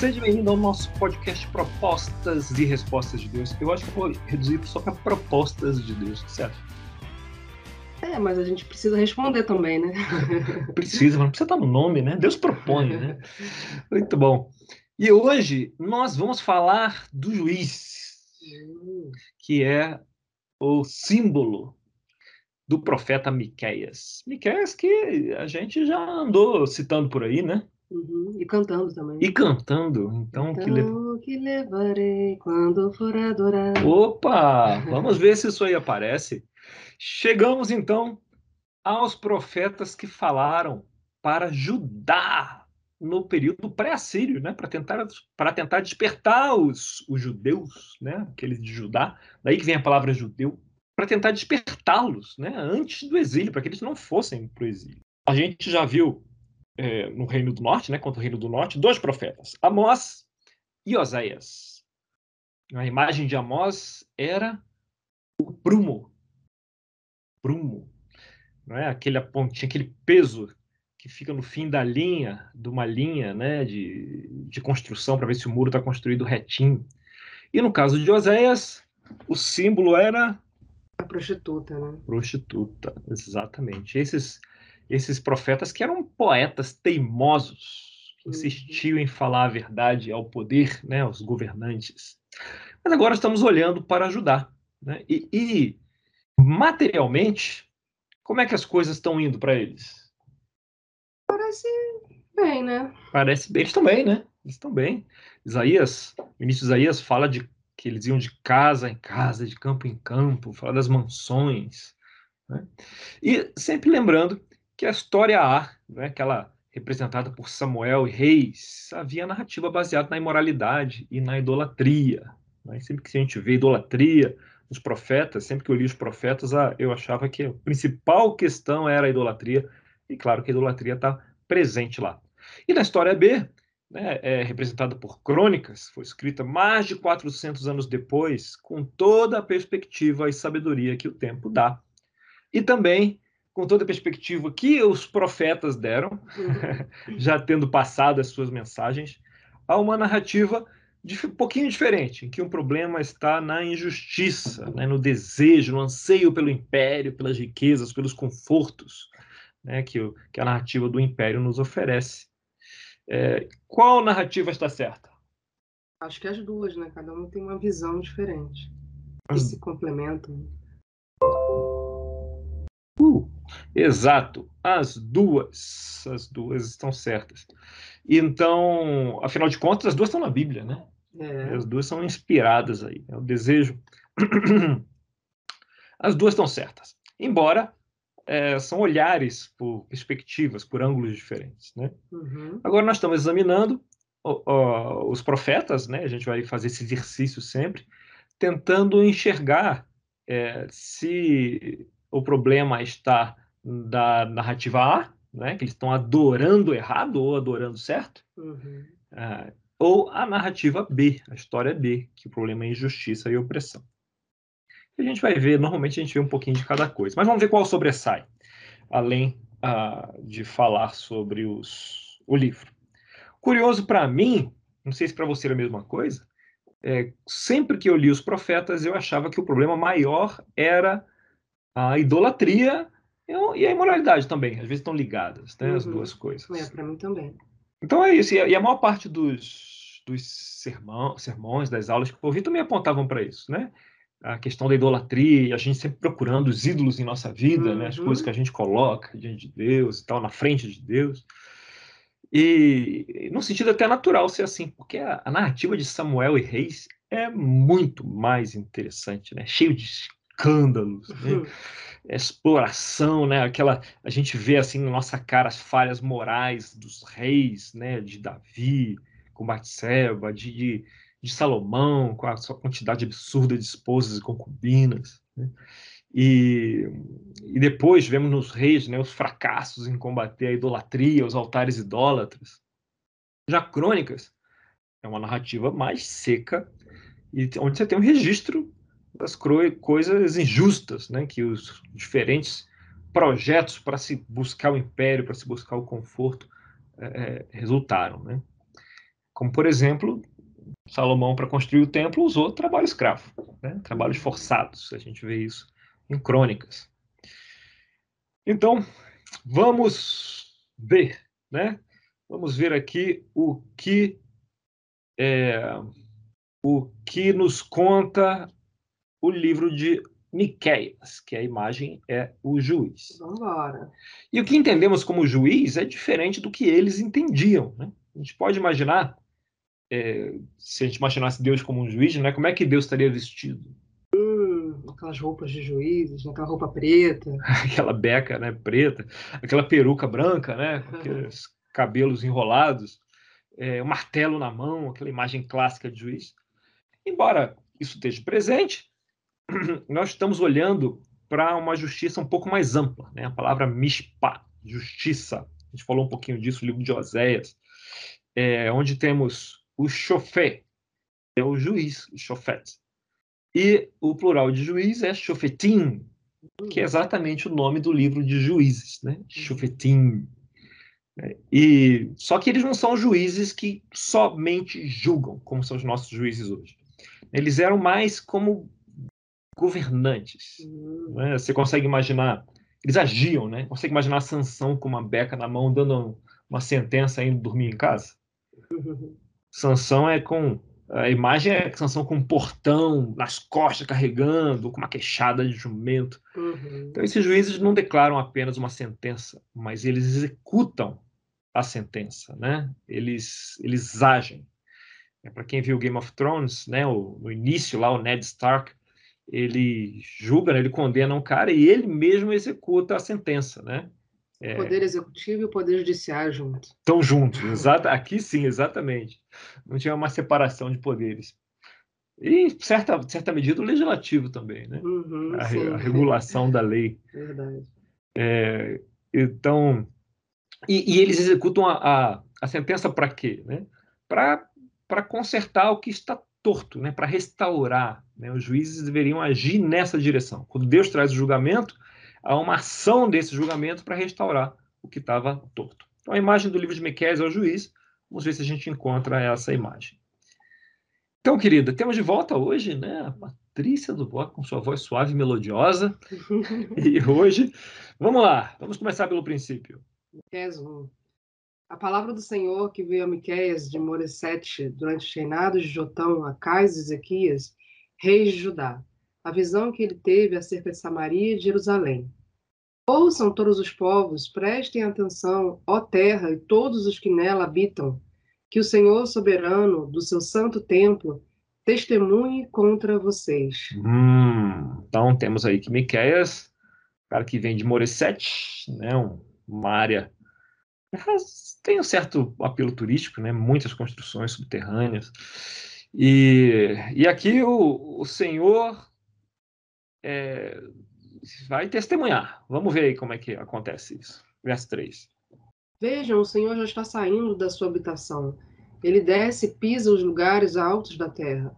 Seja bem-vindo ao nosso podcast Propostas e Respostas de Deus. Eu acho que eu vou reduzir só para propostas de Deus, certo? É, mas a gente precisa responder também, né? precisa, mas não precisa estar no nome, né? Deus propõe, né? Muito bom. E hoje nós vamos falar do juiz, que é o símbolo do profeta Miqueias. Miqueias que a gente já andou citando por aí, né? Uhum. E cantando também. E cantando. Então, então que, le... que levarei quando for adorar. Opa! Vamos ver se isso aí aparece. Chegamos então aos profetas que falaram para Judá no período pré-assírio, né, para tentar para tentar despertar os, os judeus, né, aqueles de Judá, daí que vem a palavra judeu, para tentar despertá-los, né, antes do exílio, para que eles não fossem para o exílio. A gente já viu é, no Reino do Norte, né, contra o Reino do Norte, dois profetas, Amós e Oséias. A imagem de Amós era o prumo, prumo, não é? Aquele pontinha, aquele peso que fica no fim da linha, de uma linha né, de, de construção, para ver se o muro está construído retinho. E no caso de Oséias, o símbolo era. A prostituta, né? Prostituta, exatamente. Esses, esses profetas que eram poetas teimosos, que uhum. insistiam em falar a verdade ao poder, né, aos governantes. Mas agora estamos olhando para ajudar. Né? E, e materialmente, como é que as coisas estão indo para eles? Parece bem, né? Parece bem. Eles estão bem, né? Eles estão bem. Isaías, o ministro Isaías fala de que eles iam de casa em casa, de campo em campo, fala das mansões. Né? E sempre lembrando que a história A, né, aquela representada por Samuel e reis, havia narrativa baseada na imoralidade e na idolatria. Né? Sempre que a gente vê idolatria nos profetas, sempre que eu li os profetas, ah, eu achava que a principal questão era a idolatria, e claro que a idolatria está presente lá. E na história B, né, é representada por crônicas, foi escrita mais de 400 anos depois, com toda a perspectiva e sabedoria que o tempo dá. E também com toda a perspectiva que os profetas deram, uhum. já tendo passado as suas mensagens, a uma narrativa de, um pouquinho diferente, em que o um problema está na injustiça, né, no desejo, no anseio pelo império, pelas riquezas, pelos confortos, né, que, o, que a narrativa do Império nos oferece. É, qual narrativa está certa? Acho que as duas, né? Cada uma tem uma visão diferente. As... se complementam. Uh, exato, as duas, as duas estão certas. Então, afinal de contas, as duas estão na Bíblia, né? É. As duas são inspiradas aí. É o desejo. As duas estão certas. Embora é, são olhares por perspectivas, por ângulos diferentes. Né? Uhum. Agora nós estamos examinando ó, ó, os profetas, né? a gente vai fazer esse exercício sempre, tentando enxergar é, se o problema está da narrativa A, né? que eles estão adorando errado ou adorando certo, uhum. é, ou a narrativa B, a história B, que o problema é injustiça e opressão a gente vai ver, normalmente a gente vê um pouquinho de cada coisa. Mas vamos ver qual sobressai, além uh, de falar sobre os, o livro. Curioso para mim, não sei se para você era a mesma coisa, é, sempre que eu li os profetas, eu achava que o problema maior era a idolatria e a imoralidade também. Às vezes estão ligadas, né, uhum. as duas coisas. É, para mim também. Então é isso. E a, maior parte dos, dos sermão, sermões, das aulas que eu ouvi também apontavam para isso, né? a questão da idolatria, a gente sempre procurando os ídolos em nossa vida, uhum. né, as coisas uhum. que a gente coloca diante de Deus e tal, na frente de Deus. E no sentido até natural ser assim, porque a, a narrativa de Samuel e Reis é muito mais interessante, né? Cheio de escândalos, né? Uhum. exploração, né? Aquela a gente vê assim na nossa cara as falhas morais dos reis, né? De Davi, com Batseba, de, de de Salomão, com a sua quantidade absurda de esposas e concubinas. Né? E, e, depois vemos nos reis né, os fracassos em combater a idolatria, os altares idólatras. Já Crônicas é uma narrativa mais seca, e onde você tem um registro das coisas injustas né, que os diferentes projetos para se buscar o império, para se buscar o conforto, é, é resultaram. Né? Como, por exemplo, Salomão, para construir o templo, usou trabalho escravo, né? trabalhos forçados. A gente vê isso em crônicas. Então, vamos ver, né? Vamos ver aqui o que é, o que nos conta o livro de Miqueias, que a imagem é o juiz. Vamos embora. E o que entendemos como juiz é diferente do que eles entendiam. Né? A gente pode imaginar, é, se a gente imaginasse Deus como um juiz, né, como é que Deus estaria vestido? Hum, aquelas roupas de juízes, aquela roupa preta. aquela beca né, preta, aquela peruca branca, né, com aqueles cabelos enrolados, é, o martelo na mão, aquela imagem clássica de juiz. Embora isso esteja presente, nós estamos olhando para uma justiça um pouco mais ampla, né? A palavra mishpat, justiça. A gente falou um pouquinho disso no livro de Oséias, é, onde temos o chofé, é o juiz, o chofet. E o plural de juiz é chofetim, que é exatamente o nome do livro de juízes, né? Chofetim. E só que eles não são juízes que somente julgam, como são os nossos juízes hoje. Eles eram mais como governantes. Uhum. Né? Você consegue imaginar, eles agiam, né? Consegue imaginar a Sansão com uma beca na mão, dando uma sentença indo dormir em casa? Sansão é com a imagem é Sansão com um portão nas costas carregando, com uma queixada de jumento. Uhum. Então esses juízes não declaram apenas uma sentença, mas eles executam a sentença, né? Eles eles agem. É, Para quem viu Game of Thrones, né, o, no início lá o Ned Stark ele julga, né, ele condena um cara e ele mesmo executa a sentença, né? É... O poder executivo e o poder judiciário juntos. Estão juntos, exata, aqui sim, exatamente. Não tinha uma separação de poderes. E, em certa, certa medida, o legislativo também, né? Uhum, a, a, regulação da lei. Verdade. É, então, e, e, eles executam a, a, a sentença para quê? Né? Para consertar o que está torto, né, para restaurar. Né? Os juízes deveriam agir nessa direção. Quando Deus traz o julgamento, há uma ação desse julgamento para restaurar o que estava torto. Então, a imagem do livro de Miqueias é o juiz. Vamos ver se a gente encontra essa imagem. Então, querida, temos de volta hoje né, a Patrícia do Bloco com sua voz suave e melodiosa. e hoje, vamos lá, vamos começar pelo princípio. Miqueias 1. A palavra do Senhor que veio a Miqueias de Moresete durante os reinados de Jotão, Acais e Ezequias, reis de Judá. A visão que ele teve acerca de Samaria e de Jerusalém. Ouçam todos os povos, prestem atenção, ó terra e todos os que nela habitam, que o Senhor soberano do seu santo templo testemunhe contra vocês. Hum, então temos aí que Miqueias, cara que vem de Moresete, né, uma área tem um certo apelo turístico, né? muitas construções subterrâneas. E, e aqui o, o Senhor é, vai testemunhar. Vamos ver aí como é que acontece isso. Verso 3. Vejam, o Senhor já está saindo da sua habitação. Ele desce e pisa os lugares altos da terra.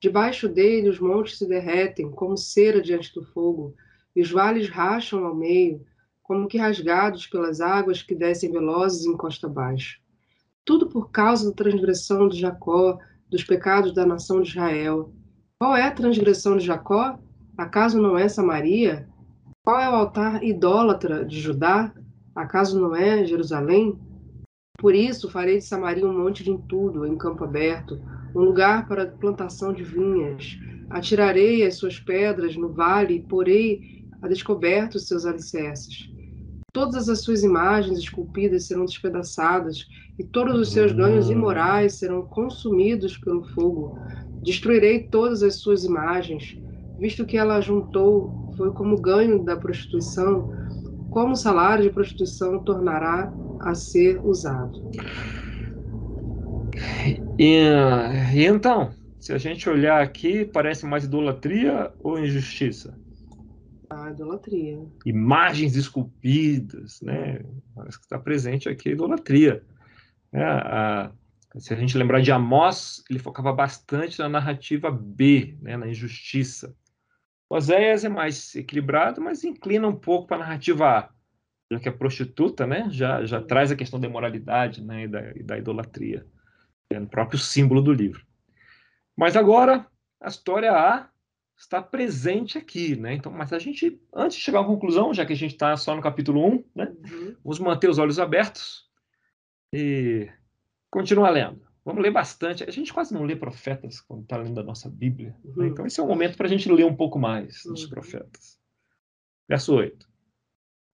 Debaixo dele os montes se derretem como cera diante do fogo, e os vales racham ao meio, como que rasgados pelas águas que descem velozes em costa abaixo. Tudo por causa da transgressão de Jacó, dos pecados da nação de Israel. Qual é a transgressão de Jacó? Acaso não é Samaria? Qual é o altar idólatra de Judá? Acaso não é Jerusalém? Por isso farei de Samaria um monte de entulho em campo aberto, um lugar para plantação de vinhas. Atirarei as suas pedras no vale e porei a descoberto os seus alicerces. Todas as suas imagens esculpidas serão despedaçadas, e todos os seus ganhos imorais serão consumidos pelo fogo. Destruirei todas as suas imagens, visto que ela juntou foi como ganho da prostituição, como salário de prostituição tornará a ser usado. E, e então, se a gente olhar aqui, parece mais idolatria ou injustiça? A idolatria. Imagens esculpidas, né? Parece que está presente aqui a idolatria. É, a, se a gente lembrar de Amós, ele focava bastante na narrativa B, né, na injustiça. Oséias é mais equilibrado, mas inclina um pouco para a narrativa A, já que a prostituta né, já, já traz a questão da imoralidade né, e, da, e da idolatria. É no próprio símbolo do livro. Mas agora, a história A está presente aqui, né? Então, mas a gente, antes de chegar à conclusão, já que a gente está só no capítulo 1, né? Uhum. Vamos manter os olhos abertos e continuar lendo. Vamos ler bastante. A gente quase não lê profetas quando está lendo a nossa Bíblia. Né? Uhum. Né? Então, esse é o momento para a gente ler um pouco mais dos uhum. profetas. Verso 8.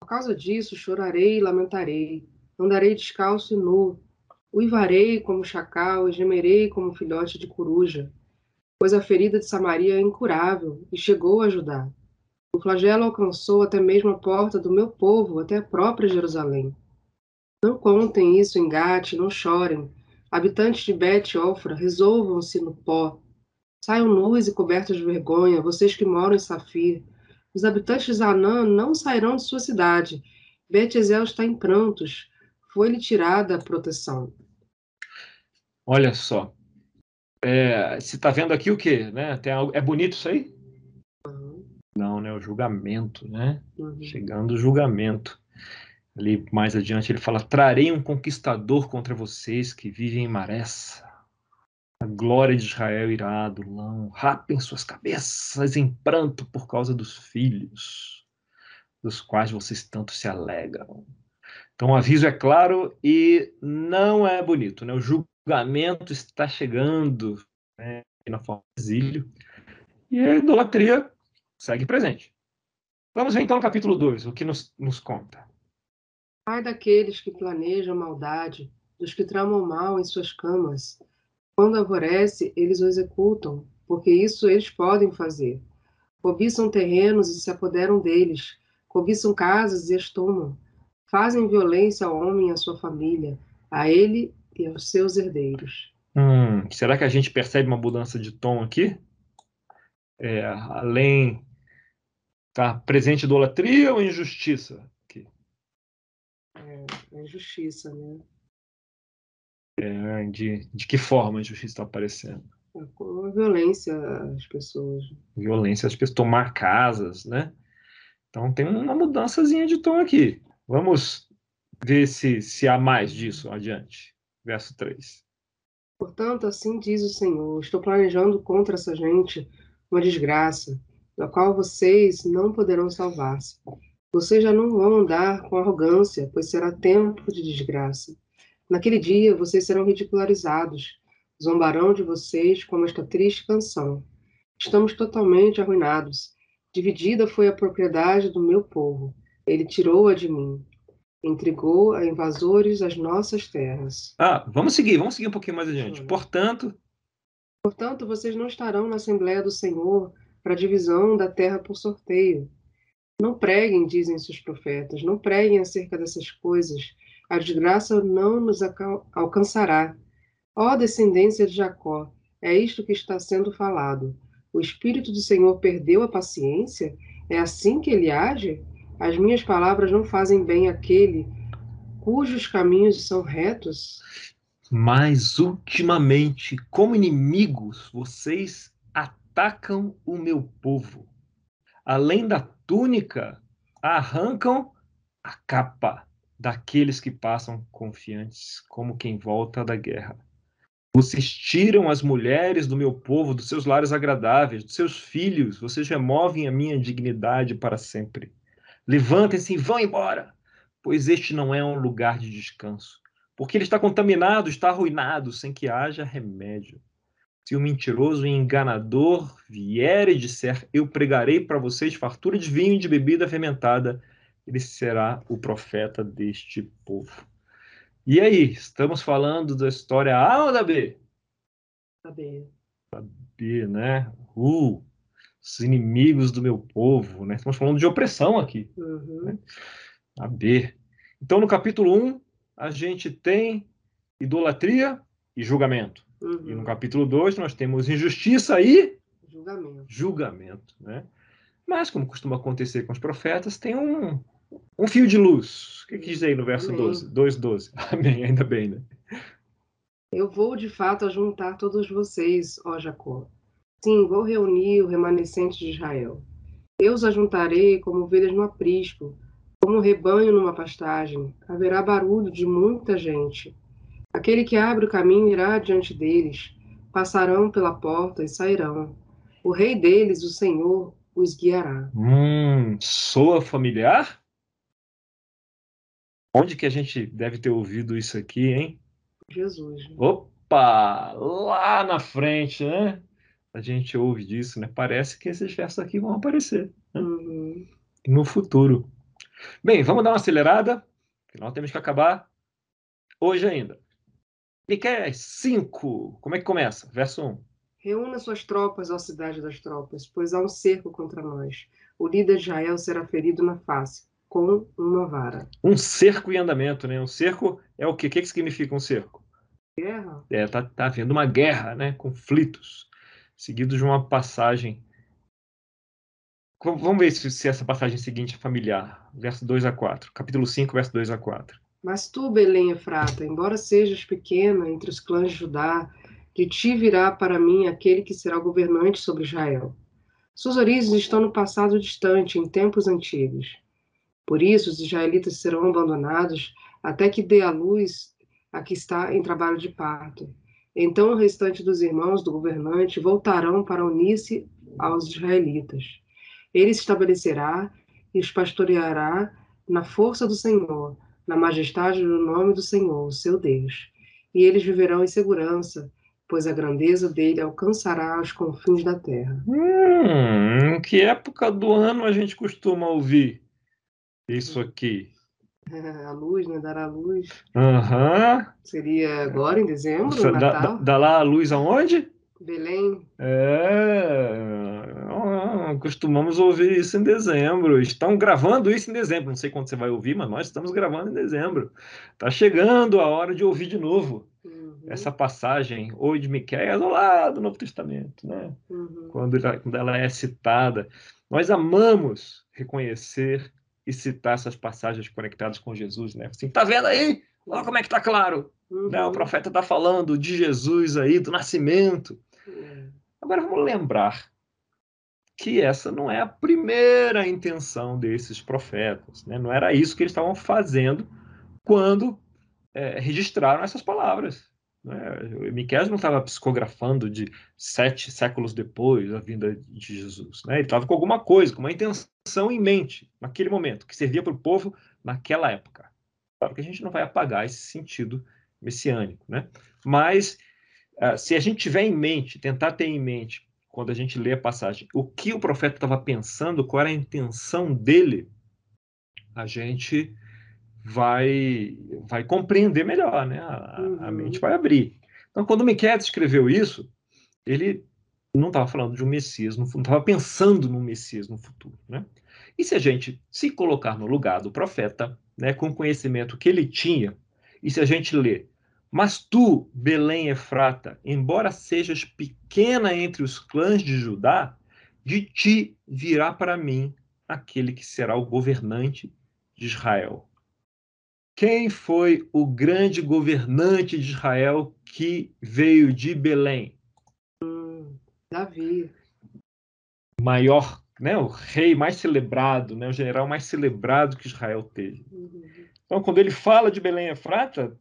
Por causa disso, chorarei e lamentarei. Andarei descalço e nu. Uivarei como chacal e gemerei como filhote de coruja pois a ferida de Samaria é incurável e chegou a ajudar. O flagelo alcançou até mesmo a porta do meu povo, até a própria Jerusalém. Não contem isso em Gate, não chorem. Habitantes de Bet-Ofra, resolvam-se no pó. Saiam nus e cobertos de vergonha, vocês que moram em Safir. Os habitantes de Zanã não sairão de sua cidade. Bet-Ezel está em prantos. Foi-lhe tirada a proteção. Olha só, é, você está vendo aqui o quê? Né? Tem algo, é bonito isso aí? Uhum. Não, né? O julgamento, né? Uhum. Chegando o julgamento. Ali mais adiante ele fala: Trarei um conquistador contra vocês que vivem em Maressa. A glória de Israel irá do lão. Rapem suas cabeças em pranto por causa dos filhos, dos quais vocês tanto se alegram. Então o aviso é claro e não é bonito, né? O julgamento está chegando né, na forma de exílio e a idolatria segue presente. Vamos ver então no capítulo 2, o que nos, nos conta. Ai daqueles que planejam maldade, dos que tramam mal em suas camas. Quando aborrece, eles o executam, porque isso eles podem fazer. Cobiçam terrenos e se apoderam deles, cobiçam casas e as tomam. Fazem violência ao homem e à sua família, a ele e aos seus herdeiros. Hum, será que a gente percebe uma mudança de tom aqui? É, além tá presente idolatria ou injustiça aqui? É, é injustiça, né? É, de, de que forma a injustiça está aparecendo? É, com a violência às pessoas. Violência às pessoas, tomar casas, né? Então tem uma mudançazinha de tom aqui. Vamos ver se, se há mais disso adiante verso 3. Portanto, assim diz o Senhor: estou planejando contra essa gente uma desgraça, da qual vocês não poderão salvar-se. Vocês já não vão andar com arrogância, pois será tempo de desgraça. Naquele dia vocês serão ridicularizados, zombarão de vocês como esta triste canção. Estamos totalmente arruinados. Dividida foi a propriedade do meu povo. Ele tirou-a de mim entregou a invasores as nossas terras. Ah, vamos seguir, vamos seguir um pouquinho mais adiante. Portanto. Portanto, vocês não estarão na Assembleia do Senhor para a divisão da terra por sorteio. Não preguem, dizem seus profetas, não preguem acerca dessas coisas. A desgraça não nos alcançará. Ó descendência de Jacó, é isto que está sendo falado. O Espírito do Senhor perdeu a paciência? É assim que ele age? As minhas palavras não fazem bem àquele cujos caminhos são retos. Mas ultimamente, como inimigos, vocês atacam o meu povo. Além da túnica, arrancam a capa daqueles que passam confiantes, como quem volta da guerra. Vocês tiram as mulheres do meu povo, dos seus lares agradáveis, dos seus filhos, vocês removem a minha dignidade para sempre. Levantem-se e vão embora, pois este não é um lugar de descanso. Porque ele está contaminado, está arruinado, sem que haja remédio. Se o mentiroso e enganador vier e disser: Eu pregarei para vocês fartura de vinho e de bebida fermentada, ele será o profeta deste povo. E aí, estamos falando da história A ou da B? Da B. Da B, né? Uh, os inimigos do meu povo, né? Estamos falando de opressão aqui. Uhum. Né? A B. Então, no capítulo 1, a gente tem idolatria e julgamento. Uhum. E no capítulo 2, nós temos injustiça e julgamento. julgamento né? Mas, como costuma acontecer com os profetas, tem um, um fio de luz. O que, que diz aí no verso Amém. 12? 2, 12. Amém, ainda bem, né? Eu vou, de fato, juntar todos vocês, ó Jacó, Sim, vou reunir o remanescente de Israel. Eu os ajuntarei como ovelhas no aprisco, como um rebanho numa pastagem. Haverá barulho de muita gente. Aquele que abre o caminho irá diante deles, passarão pela porta e sairão. O rei deles, o Senhor, os guiará. Hum, soa familiar? Onde que a gente deve ter ouvido isso aqui, hein? Jesus. Opa! Lá na frente, né? A gente ouve disso, né? Parece que esses versos aqui vão aparecer né? Uhum. no futuro. Bem, vamos dar uma acelerada. Afinal, temos que acabar hoje ainda. Miqueias 5. Como é que começa? Verso 1. Reúna suas tropas, ó cidade das tropas, pois há um cerco contra nós. O líder de Israel será ferido na face, com uma vara. Um cerco em andamento, né? Um cerco é o quê? O que, que significa um cerco? Guerra? É, tá, tá havendo uma guerra, né? Conflitos, seguidos de uma passagem. Vamos ver se, se essa passagem seguinte é familiar. Verso 2 a 4. Capítulo 5, verso 2 a 4. Mas tu, Belém Efrata, embora sejas pequena entre os clãs de Judá, de ti virá para mim aquele que será governante sobre Israel. Suas origens estão no passado distante, em tempos antigos. Por isso, os israelitas serão abandonados até que dê a luz a que está em trabalho de parto. Então o restante dos irmãos do governante voltarão para unir-se aos israelitas. Ele se estabelecerá e os pastoreará na força do Senhor, na majestade do nome do Senhor, seu Deus. E eles viverão em segurança, pois a grandeza dele alcançará os confins da terra. Hum, em que época do ano a gente costuma ouvir isso aqui? A luz, né? Dará luz. Aham. Seria agora, em dezembro, Dá, dá, Natal? dá lá a luz aonde? Belém. É, costumamos ouvir isso em dezembro. Estão gravando isso em dezembro. Não sei quando você vai ouvir, mas nós estamos gravando em dezembro. Está chegando a hora de ouvir de novo Uhum, essa passagem, ou de Miqueias, ou lá do Novo Testamento, né? uhum. Quando, ela- quando ela é citada. Nós amamos reconhecer e citar essas passagens conectadas com Jesus, né? Assim, tá vendo aí? Olha como é que tá claro. Né? O Uhum. profeta está falando de Jesus aí, do nascimento. É. Agora vamos lembrar que essa não é a primeira intenção desses profetas, né? Não era isso que eles estavam fazendo quando é, registraram essas palavras. Né? Miqueias não estava psicografando de sete séculos depois da vinda de Jesus. Né? Ele estava com alguma coisa, com uma intenção em mente naquele momento, que servia para o povo naquela época. Claro que a gente não vai apagar esse sentido messiânico, né? Mas ah, se a gente tiver em mente, tentar ter em mente, quando a gente lê a passagem, o que o profeta estava pensando, qual era a intenção dele, a gente vai vai compreender melhor, né? A, a Uhum. mente vai abrir. Então, quando Miqueias escreveu isso, ele não estava falando de um Messias, não estava pensando no Messias no futuro, né? E se a gente se colocar no lugar do profeta, né, com o conhecimento que ele tinha, e se a gente lê mas tu, Belém Efrata, embora sejas pequena entre os clãs de Judá, de ti virá para mim aquele que será o governante de Israel. Quem foi o grande governante de Israel que veio de Belém? Davi. Maior, né, o rei mais celebrado, né, o general mais celebrado que Israel teve. Uhum. Então, quando ele fala de Belém Efrata,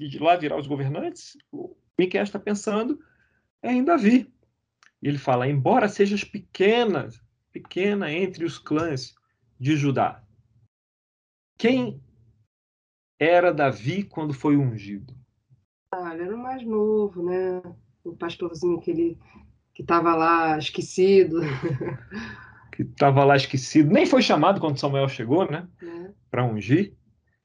e de lá virá os governantes, o Miqueias está pensando é em Davi. E ele fala, embora sejas pequena, pequena entre os clãs de Judá. Quem era Davi quando foi ungido? Ah, ele era o mais novo, né? O pastorzinho que ele que estava lá esquecido, Que estava lá esquecido, nem foi chamado quando Samuel chegou, né? né? Para ungir.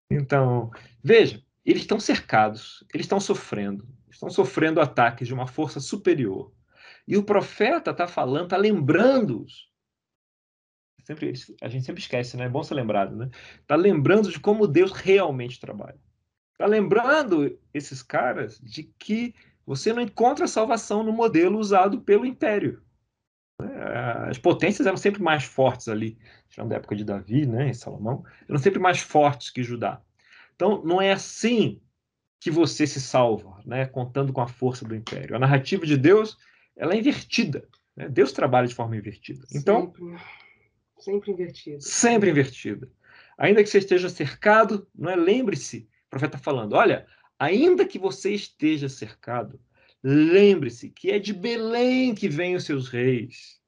Então, veja, eles estão cercados, eles estão sofrendo, estão sofrendo ataques de uma força superior. E o profeta está falando, está lembrando-os. Sempre, a gente sempre esquece, né? É bom ser lembrado, né? Está lembrando de como Deus realmente trabalha. Está lembrando esses caras de que você não encontra salvação no modelo usado pelo império. As potências eram sempre mais fortes ali, já da época de Davi, né, e Salomão, eram sempre mais fortes que Judá. Então, não é assim que você se salva, né, contando com a força do império. A narrativa de Deus, ela é invertida. Né? Deus trabalha de forma invertida. Então, sempre invertido. sempre invertida. Ainda que você esteja cercado, não é? Lembre-se, o profeta está falando, olha, ainda que você esteja cercado, lembre-se que é de Belém que vêm os seus reis.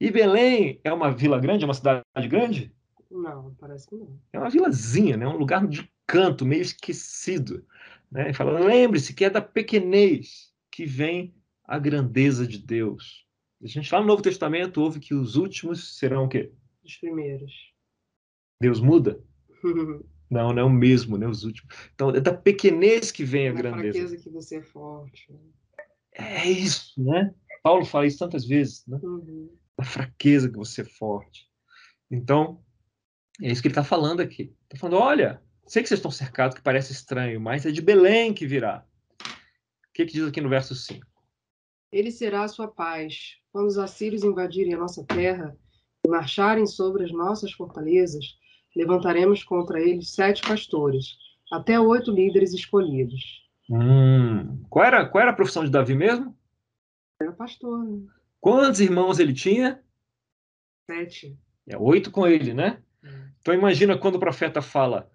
E Belém é uma vila grande, é uma cidade grande? Não, parece que não. É uma vilazinha, né? um lugar de canto, meio esquecido. Né? fala, lembre-se que é da pequenez que vem a grandeza de Deus. A gente lá no Novo Testamento ouve que os últimos serão o quê? Os primeiros. Deus muda? não, não é o mesmo, né? Os últimos. Então, é da pequenez que vem a Na grandeza. fraqueza que você é forte. É isso, né? Paulo fala isso tantas vezes, né? Uhum. Da fraqueza que você é forte. Então, é isso que ele está falando aqui. Está falando, olha, sei que vocês estão cercados, que parece estranho, mas é de Belém que virá. O que, que diz aqui no verso 5? Ele será a sua paz. Quando os assírios invadirem a nossa terra marcharem sobre as nossas fortalezas, levantaremos contra eles sete pastores, até oito líderes escolhidos. Hum, qual, era, qual era a profissão de Davi mesmo? Era pastor, né? Quantos irmãos ele tinha? Sete. É oito com ele, né? Hum. Então imagina quando o profeta fala,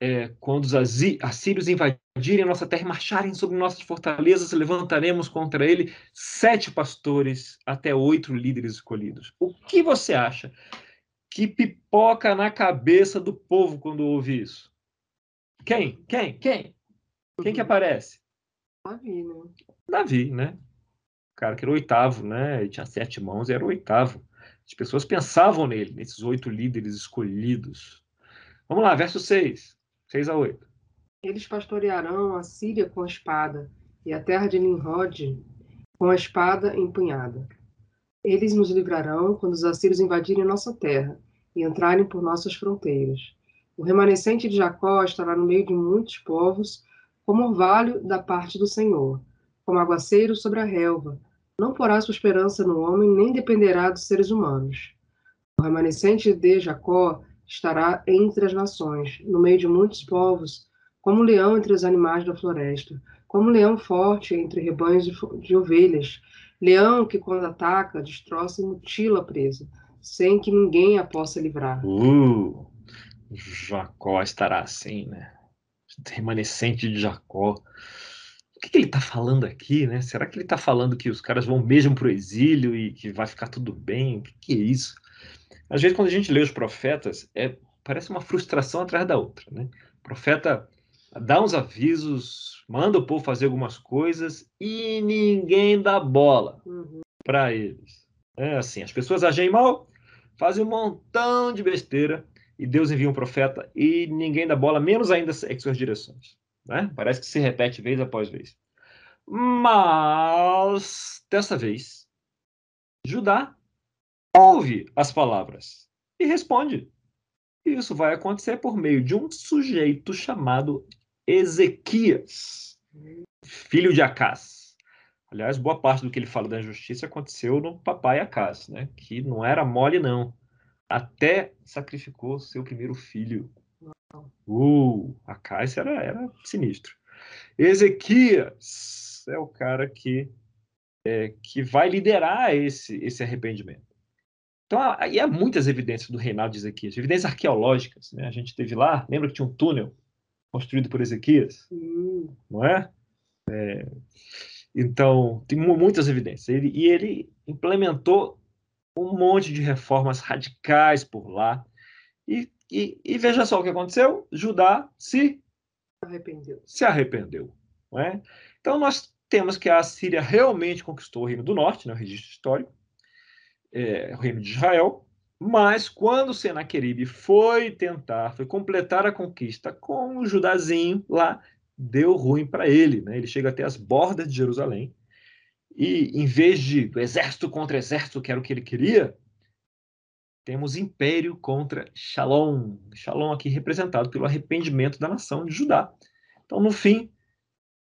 é, quando os assírios invadirem nossa terra e marcharem sobre nossas fortalezas, levantaremos contra ele sete pastores, até oito líderes escolhidos. O que você acha que pipoca na cabeça do povo quando ouve isso? Quem? Quem? Quem? Quem que aparece? Davi, né? Davi, né? O cara que era o oitavo, né? Ele tinha sete mãos e era o oitavo. As pessoas pensavam nele, nesses oito líderes escolhidos. Vamos lá, verso 6. 6 a 8. Eles pastorearão a Síria com a espada, e a terra de Nimrod com a espada empunhada. Eles nos livrarão quando os assírios invadirem nossa terra e entrarem por nossas fronteiras. O remanescente de Jacó estará no meio de muitos povos, como orvalho da parte do Senhor, como aguaceiro sobre a relva. Não porá sua esperança no homem, nem dependerá dos seres humanos. O remanescente de Jacó estará entre as nações, no meio de muitos povos, como um leão entre os animais da floresta, como um leão forte entre rebanhos de, ovelhas, leão que quando ataca, destroça e mutila a presa, sem que ninguém a possa livrar. Uh, Jacó estará assim, né? Remanescente de Jacó. O que, que ele está falando aqui, né? Será que ele está falando que os caras vão mesmo para o exílio e que vai ficar tudo bem? O que, que é isso? Às vezes, quando a gente lê os profetas, é, parece uma frustração atrás da outra, né? O profeta dá uns avisos, manda o povo fazer algumas coisas e ninguém dá bola Uhum. para eles. É assim, as pessoas agem mal, fazem um montão de besteira e Deus envia um profeta e ninguém dá bola, menos ainda segue suas direções. Né? Parece que se repete vez após vez. Mas, dessa vez, Judá ouve as palavras e responde. E isso vai acontecer por meio de um sujeito chamado Ezequias, filho de Acás. Aliás, boa parte do que ele fala da injustiça aconteceu no papai Acás, né? que não era mole, não. Até sacrificou seu primeiro filho. Uh, Acás era, era sinistro. Ezequias é o cara que, é, que vai liderar esse, esse arrependimento. Então, e há muitas evidências do reinado de Ezequias, evidências arqueológicas. Né? A gente teve lá, lembra que tinha um túnel construído por Ezequias? Não é? é então, tem muitas evidências. Ele, e ele implementou um monte de reformas radicais por lá. E, e, e, veja só o que aconteceu: Judá se arrependeu. Se arrependeu não é? Então, nós temos que a Assíria realmente conquistou o Reino do Norte, né, o registro histórico, é, o Reino de Israel. Mas quando Senaqueribe foi tentar, foi completar a conquista com o Judazinho lá, deu ruim para ele. Né? Ele chega até as bordas de Jerusalém e, em vez de exército contra exército, que era o que ele queria, temos império contra Shalom. Shalom aqui representado pelo arrependimento da nação de Judá. Então, no fim,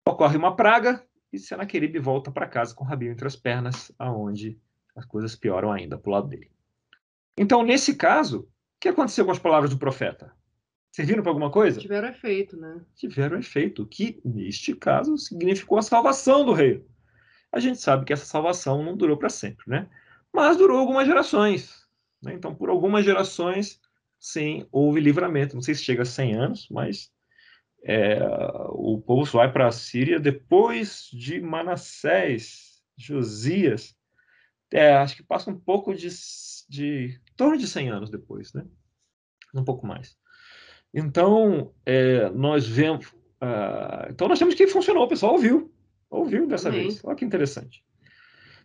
ocorre uma praga e Senaqueribe volta para casa com o rabinho entre as pernas, aonde as coisas pioram ainda para o lado dele. Então, nesse caso, o que aconteceu com as palavras do profeta? Serviram para alguma coisa? Tiveram efeito, né? Tiveram efeito, que neste caso significou a salvação do reino. A gente sabe que essa salvação não durou para sempre, né? Mas durou algumas gerações. Né? Então, por algumas gerações, sim, houve livramento. Não sei se chega a 100 anos, mas é, o povo vai para a Síria depois de Manassés, Josias. É, acho que passa um pouco de, de torno de 100 anos depois, né? Um pouco mais. Então, é, nós vemos. Uh, então, nós temos que funcionou, o pessoal ouviu. Ouviu dessa Amém. vez. Olha que interessante.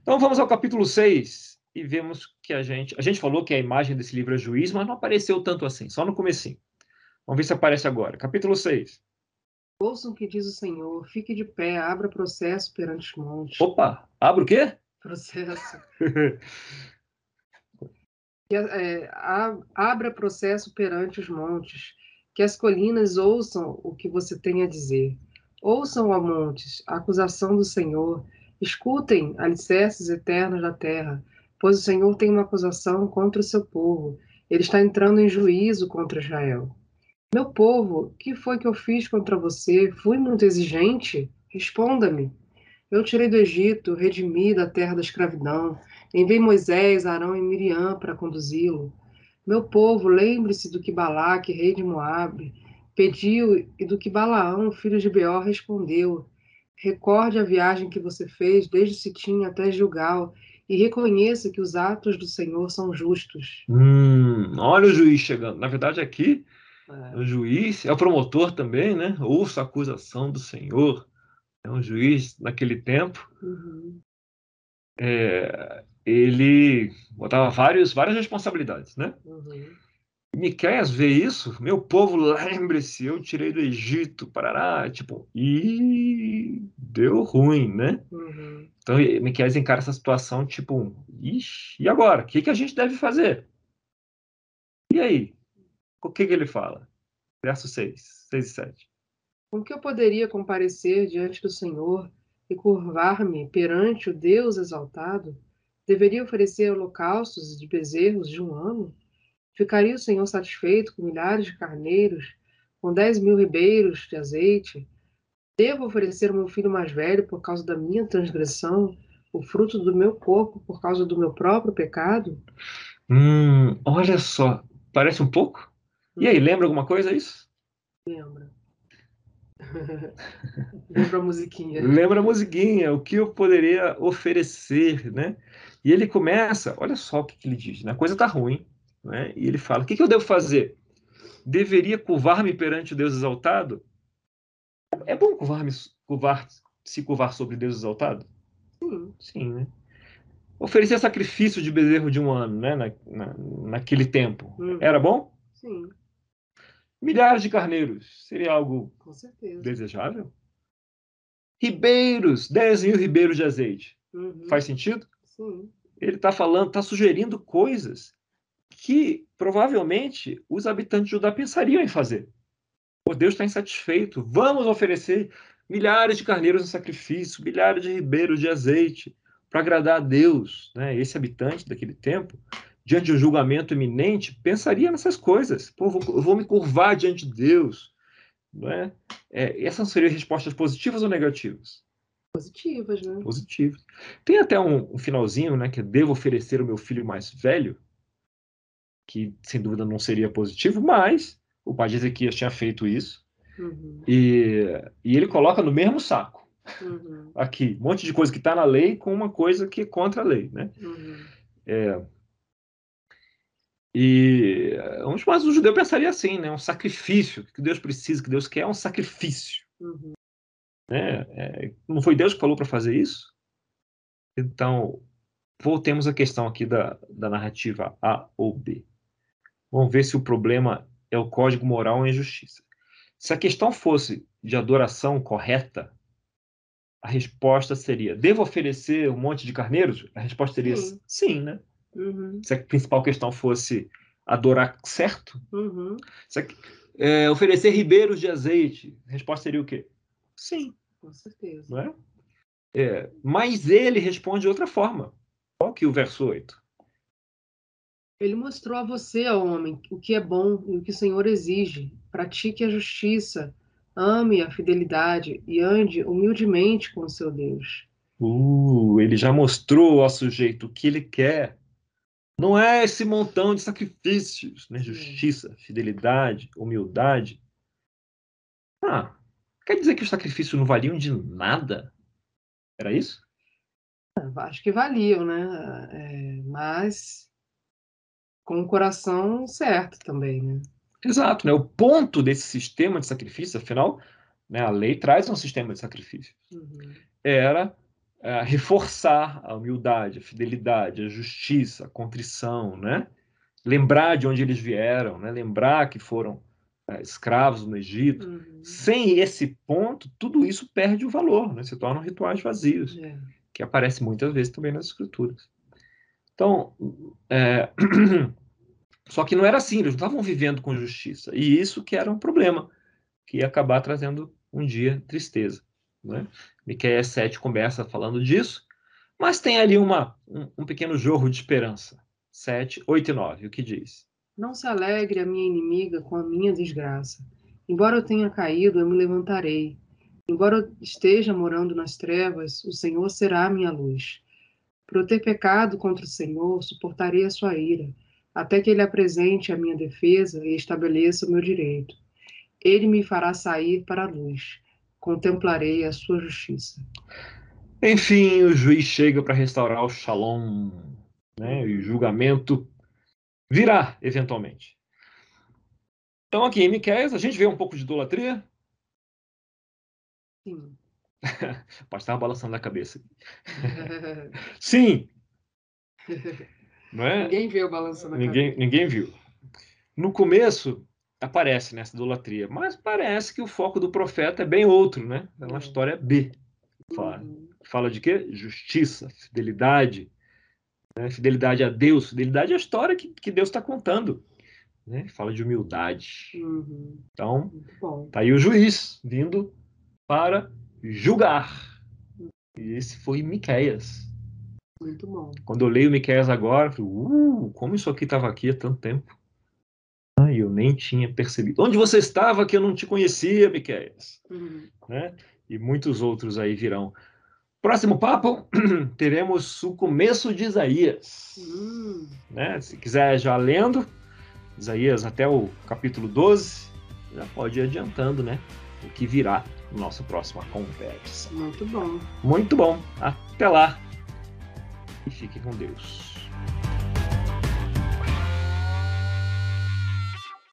Então, vamos ao capítulo 6 e vemos que a gente. A gente falou que a imagem desse livro é juiz, mas não apareceu tanto assim, só no comecinho. Vamos ver se aparece agora. Capítulo 6. Ouçam o que diz o Senhor, fique de pé, abra processo perante os montes. Opa, abra o quê? Processo. que, é, abra processo perante os montes, que as colinas ouçam o que você tem a dizer. Ouçam, ó montes, a acusação do Senhor, escutem, alicerces eternos da terra, pois o Senhor tem uma acusação contra o seu povo, ele está entrando em juízo contra Israel. Meu povo, que foi que eu fiz contra você? Fui muito exigente? Responda-me. Eu tirei do Egito, redimi da terra da escravidão, enviei Moisés, Arão e Miriam para conduzi-lo. Meu povo, lembre-se do que Balaque, rei de Moabe, pediu e do que Balaão, filho de Beor, respondeu. Recorde a viagem que você fez desde Sitim até Gilgal e reconheça que os atos do Senhor são justos. Hum, olha o juiz chegando. Na verdade, aqui é. O juiz é o promotor também, né? Ouça a acusação do Senhor. É um juiz naquele tempo. Uhum. É, ele botava vários, várias responsabilidades, né? Uhum. Miqueias vê isso, meu povo, lembre-se, eu tirei do Egito, parará, tipo, e deu ruim, né? Uhum. Então, Miqueias encara essa situação, tipo, ixi, e agora? O que, que a gente deve fazer? E aí? O que, que ele fala? Verso 6, 6 e 7. Com que eu poderia comparecer diante do Senhor e curvar-me perante o Deus exaltado? Deveria oferecer holocaustos de bezerros de um ano? Ficaria o Senhor satisfeito com milhares de carneiros, com dez mil ribeiros de azeite? Devo oferecer o meu filho mais velho por causa da minha transgressão, o fruto do meu corpo por causa do meu próprio pecado? Hum, olha só, parece um pouco e aí, lembra alguma coisa isso? Lembra. lembra a musiquinha. Lembra a musiquinha, o que eu poderia oferecer, né? E ele começa, olha só o que, que ele diz, né? A coisa tá ruim, né? E ele fala, o que, que eu devo fazer? Deveria curvar-me perante o Deus exaltado? É bom curvar-me, curvar, se curvar sobre Deus exaltado? Sim. Sim, né? Oferecer sacrifício de bezerro de um ano, né? Na, na, naquele tempo. Hum. Era bom? Sim. Milhares de carneiros. Seria algo desejável? Ribeiros, 10 mil ribeiros de azeite. Uhum. Faz sentido? Sim. Ele está falando, está sugerindo coisas que provavelmente os habitantes de Judá pensariam em fazer. O Deus está insatisfeito. Vamos oferecer milhares de carneiros em sacrifício, milhares de ribeiros de azeite para agradar a Deus. Né? Esse habitante daquele tempo diante de um julgamento iminente, pensaria nessas coisas. Pô, vou, eu vou me curvar diante de Deus. Não é? é? Essas seriam respostas positivas ou negativas? Positivas, né? Positivas. Tem até um, um, finalzinho, né, que é devo oferecer o meu filho mais velho, que sem dúvida não seria positivo, mas o pai de Ezequias tinha feito isso. Uhum. E, e ele coloca no mesmo saco. Uhum. Aqui, um monte de coisa que está na lei com uma coisa que é contra a lei, né? Uhum. É, e mas o judeu pensaria assim, né? Um sacrifício que Deus precisa, que Deus quer é um sacrifício. Uhum. Né? É, não foi Deus que falou para fazer isso? Então, voltemos à questão aqui da, da narrativa A ou B. Vamos ver se o problema é o código moral ou a injustiça. Se a questão fosse de adoração correta, a resposta seria: devo oferecer um monte de carneiros? A resposta seria sim, sim né? Uhum. Se a principal questão fosse adorar certo, uhum. é, oferecer ribeiros de azeite, a resposta seria o quê? Sim. Com certeza. Não é? é? mas ele responde de outra forma. Qual que é o verso 8? Ele mostrou a você, homem, o que é bom e o que o Senhor exige. Pratique a justiça, ame a fidelidade e ande humildemente com o seu Deus. Uh, ele já mostrou ao sujeito o que ele quer. Não é esse montão de sacrifícios, né? justiça, fidelidade, humildade. Ah, quer dizer que os sacrifícios não valiam de nada? Era isso? Acho que valiam, né? É, mas com o coração certo também, né? Exato, né? O ponto desse sistema de sacrifício, afinal, né, a lei traz um sistema de sacrifício. Uhum. Era é, reforçar a humildade, a fidelidade, a justiça, a contrição, né? Lembrar de onde eles vieram, né? Lembrar que foram é, escravos no Egito. Uhum. Sem esse ponto, tudo isso perde o valor, né? Se tornam rituais vazios, é. que aparece muitas vezes também nas escrituras. Então, é... só que não era assim, eles não estavam vivendo com justiça. E isso que era um problema, que ia acabar trazendo um dia tristeza. Né? Miqueias 7 começa falando disso, mas tem ali uma, um, um pequeno jorro de esperança. 7, 8 e 9, o que diz? Não se alegre a minha inimiga com a minha desgraça. Embora eu tenha caído, eu me levantarei. Embora eu esteja morando nas trevas, o Senhor será a minha luz. Por eu ter pecado contra o Senhor, suportarei a sua ira, até que ele apresente a minha defesa e estabeleça o meu direito. Ele me fará sair para a luz. Contemplarei a sua justiça. Enfim, o juiz chega para restaurar o shalom, né? E o julgamento virá eventualmente. Então aqui em Miqueias a gente vê um pouco de idolatria. Sim. Pode estar balançando a cabeça. Sim. Não é? Ninguém viu balançando a ninguém, cabeça. Ninguém viu. No começo, aparece nessa idolatria, mas parece que o foco do profeta é bem outro, né? É uma uhum. história B. Fala, uhum. fala de quê? Justiça, fidelidade, né? fidelidade a Deus, fidelidade à história que, que Deus está contando. Né? Fala de humildade. Uhum. Então, tá aí o juiz vindo para julgar. E esse foi Miqueias. Muito bom. Quando eu leio Miqueias agora, eu falei, uh, como isso aqui estava aqui há tanto tempo. Ah, eu nem tinha percebido. Onde você estava que eu não te conhecia, Miqueias? Uhum. Né? E muitos outros aí virão. Próximo papo, teremos o começo de Isaías. Uhum. Né? Se quiser já lendo, Isaías até o capítulo 12, já pode ir adiantando, né? O que virá no nosso próxima conversa. Muito bom. Muito bom. Até lá. E fique com Deus.